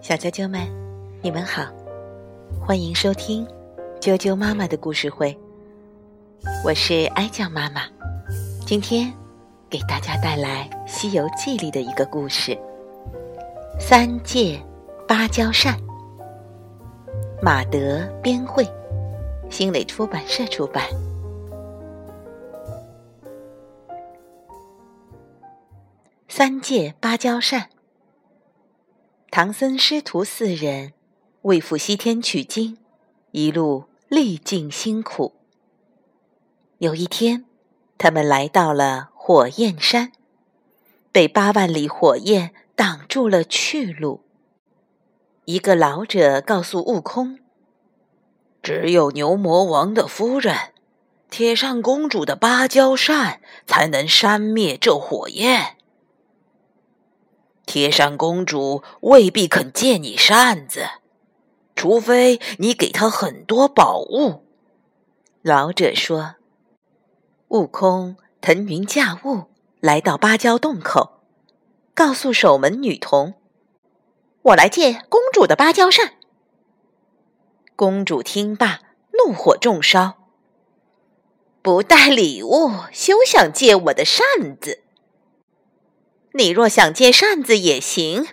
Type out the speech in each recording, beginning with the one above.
小啾啾们，你们好，欢迎收听啾啾妈妈的故事会。我是哀酱妈妈，今天给大家带来《西游记》里的一个故事——三借芭蕉扇。马德编绘，新蕾出版社出版。三借芭蕉扇。唐僧师徒四人为赴西天取经，一路历尽辛苦。有一天，他们来到了火焰山，被八万里火焰挡住了去路。一个老者告诉悟空：“只有牛魔王的夫人，铁扇公主的芭蕉扇，才能扇灭这火焰。”铁扇公主未必肯借你扇子，除非你给她很多宝物。老者说：“悟空腾云驾雾来到芭蕉洞口，告诉守门女童：‘我来借公主的芭蕉扇。’公主听罢，怒火中烧，不带礼物，休想借我的扇子。”你若想借扇子也行，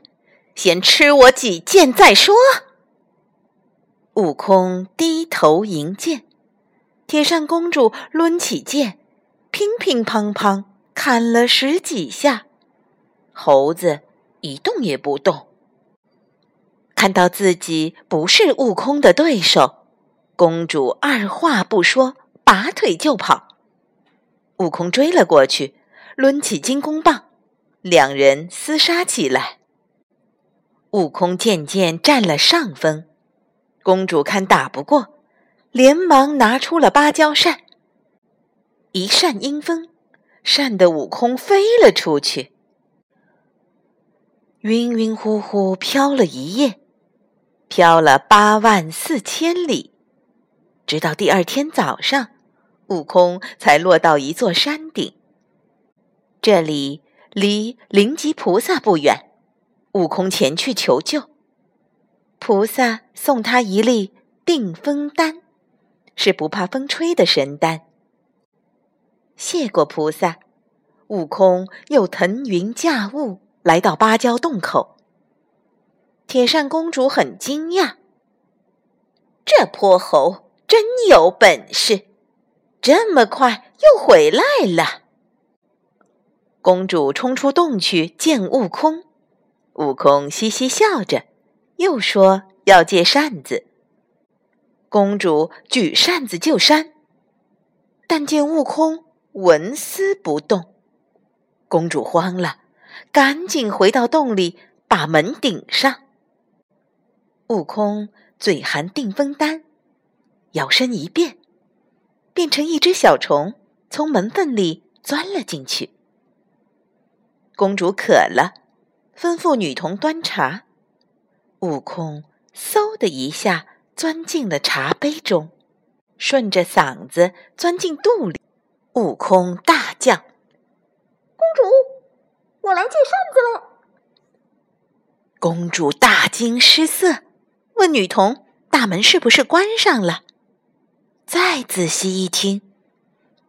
先吃我几剑再说。悟空低头迎剑，铁扇公主抡起剑，乒乒乓乓砍了十几下，猴子一动也不动。看到自己不是悟空的对手，公主二话不说，拔腿就跑。悟空追了过去，抡起金箍棒。两人厮杀起来，悟空渐渐占了上风。公主看打不过，连忙拿出了芭蕉扇，一扇阴风，扇得悟空飞了出去，晕晕乎乎飘了一夜，飘了八万四千里，直到第二天早上，悟空才落到一座山顶。这里。离灵吉菩萨不远，悟空前去求救。菩萨送他一粒定风丹，是不怕风吹的神丹。谢过菩萨，悟空又腾云驾雾来到芭蕉洞口。铁扇公主很惊讶，这泼猴真有本事，这么快又回来了。公主冲出洞去见悟空，悟空嘻嘻笑着，又说要借扇子。公主举扇子就扇，但见悟空纹丝不动，公主慌了，赶紧回到洞里把门顶上。悟空嘴含定风丹，摇身一变，变成一只小虫，从门缝里钻了进去。公主渴了，吩咐女童端茶。悟空嗖的一下钻进了茶杯中，顺着嗓子钻进肚里。悟空大叫：“公主，我来借扇子了！”公主大惊失色，问女童：“大门是不是关上了？”再仔细一听，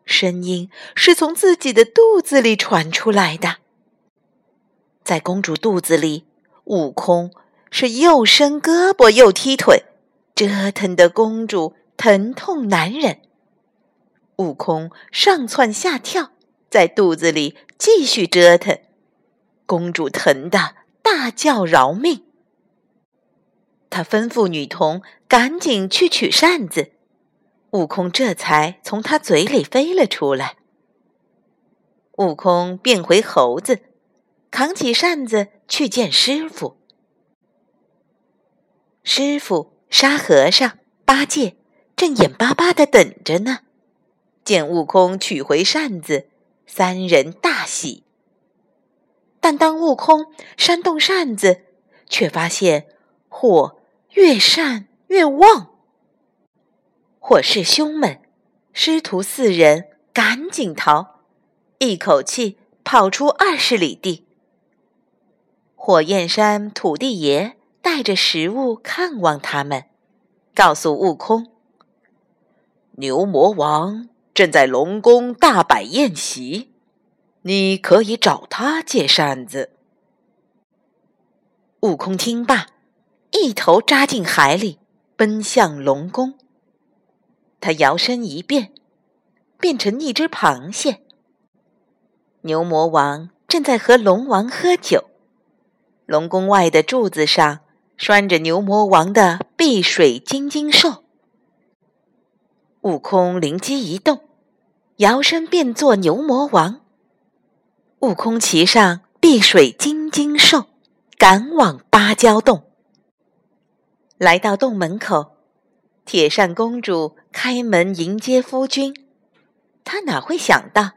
声音是从自己的肚子里传出来的。在公主肚子里，悟空是又伸胳膊又踢腿，折腾的公主疼痛难忍。悟空上蹿下跳，在肚子里继续折腾，公主疼得大叫饶命。他吩咐女童赶紧去取扇子，悟空这才从他嘴里飞了出来。悟空变回猴子。扛起扇子去见师傅。师傅、沙和尚、八戒正眼巴巴的等着呢。见悟空取回扇子，三人大喜。但当悟空扇动扇子，却发现火越扇越旺。火势凶猛，师徒四人赶紧逃，一口气跑出二十里地。火焰山土地爷带着食物看望他们，告诉悟空：“牛魔王正在龙宫大摆宴席，你可以找他借扇子。”悟空听罢，一头扎进海里，奔向龙宫。他摇身一变，变成一只螃蟹。牛魔王正在和龙王喝酒，龙宫外的柱子上拴着牛魔王的碧水金睛兽。悟空灵机一动，摇身变作牛魔王。悟空骑上碧水金睛兽。赶往芭蕉洞，来到洞门口，铁扇公主开门迎接夫君。她哪会想到，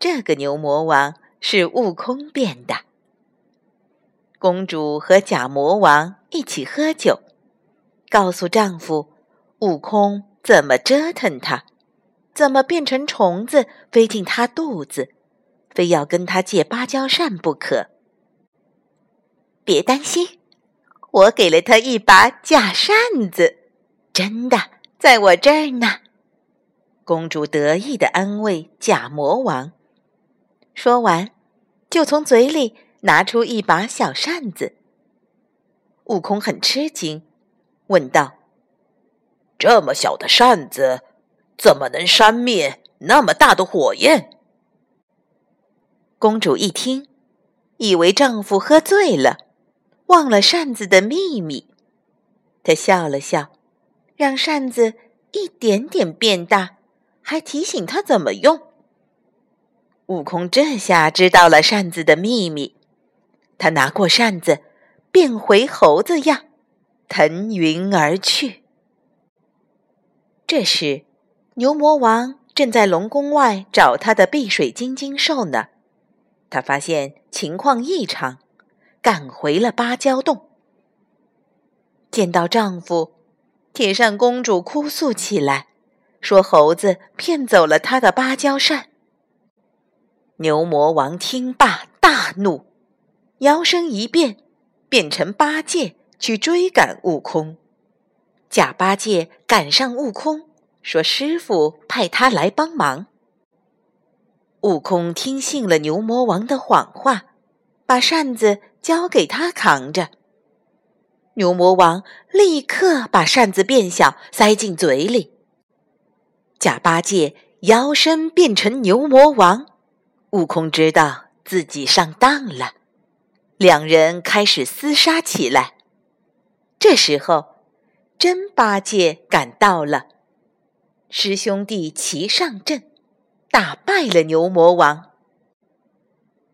这个牛魔王是悟空变的？公主和假魔王一起喝酒，告诉丈夫，悟空怎么折腾她，怎么变成虫子飞进他肚子，非要跟他借芭蕉扇不可。别担心，我给了他一把假扇子，真的在我这儿呢。公主得意的安慰假魔王，说完，就从嘴里拿出一把小扇子。悟空很吃惊，问道：“这么小的扇子，怎么能扇灭那么大的火焰？”公主一听，以为丈夫喝醉了。忘了扇子的秘密，她笑了笑，让扇子一点点变大，还提醒他怎么用。悟空这下知道了扇子的秘密，他拿过扇子，变回猴子样，腾云而去。这时，牛魔王正在龙宫外找他的碧水金睛兽呢，他发现情况异常。赶回了芭蕉洞，见到丈夫，铁扇公主哭诉起来，说猴子骗走了她的芭蕉扇。牛魔王听罢大怒，摇身一变，变成八戒去追赶悟空。假八戒赶上悟空，说师傅派他来帮忙。悟空听信了牛魔王的谎话，把扇子。交给他扛着，牛魔王立刻把扇子变小，塞进嘴里。假八戒摇身变成牛魔王，悟空知道自己上当了，两人开始厮杀起来。这时候，真八戒赶到了，师兄弟齐上阵，打败了牛魔王。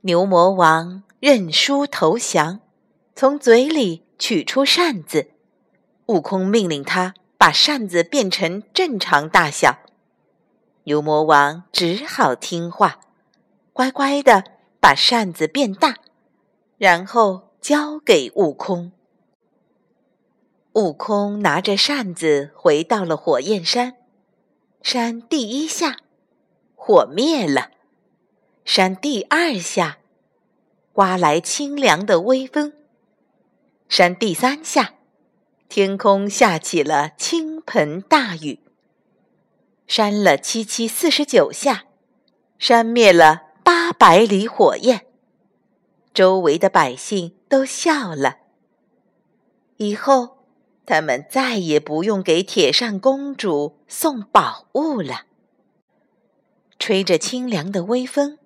牛魔王。认输投降，从嘴里取出扇子。悟空命令他把扇子变成正常大小。牛魔王只好听话，乖乖的把扇子变大，然后交给悟空。悟空拿着扇子回到了火焰山，扇第一下，火灭了；扇第二下。刮来清凉的微风，扇第三下，天空下起了倾盆大雨。扇了七七四十九下，扇灭了八百里火焰。周围的百姓都笑了。以后，他们再也不用给铁扇公主送宝物了。吹着清凉的微风，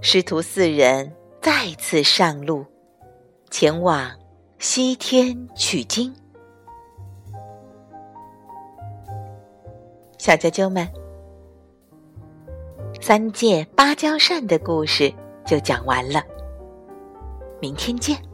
师徒四人。再次上路，前往西天取经。小啾啾们，三借芭蕉扇的故事就讲完了。明天见。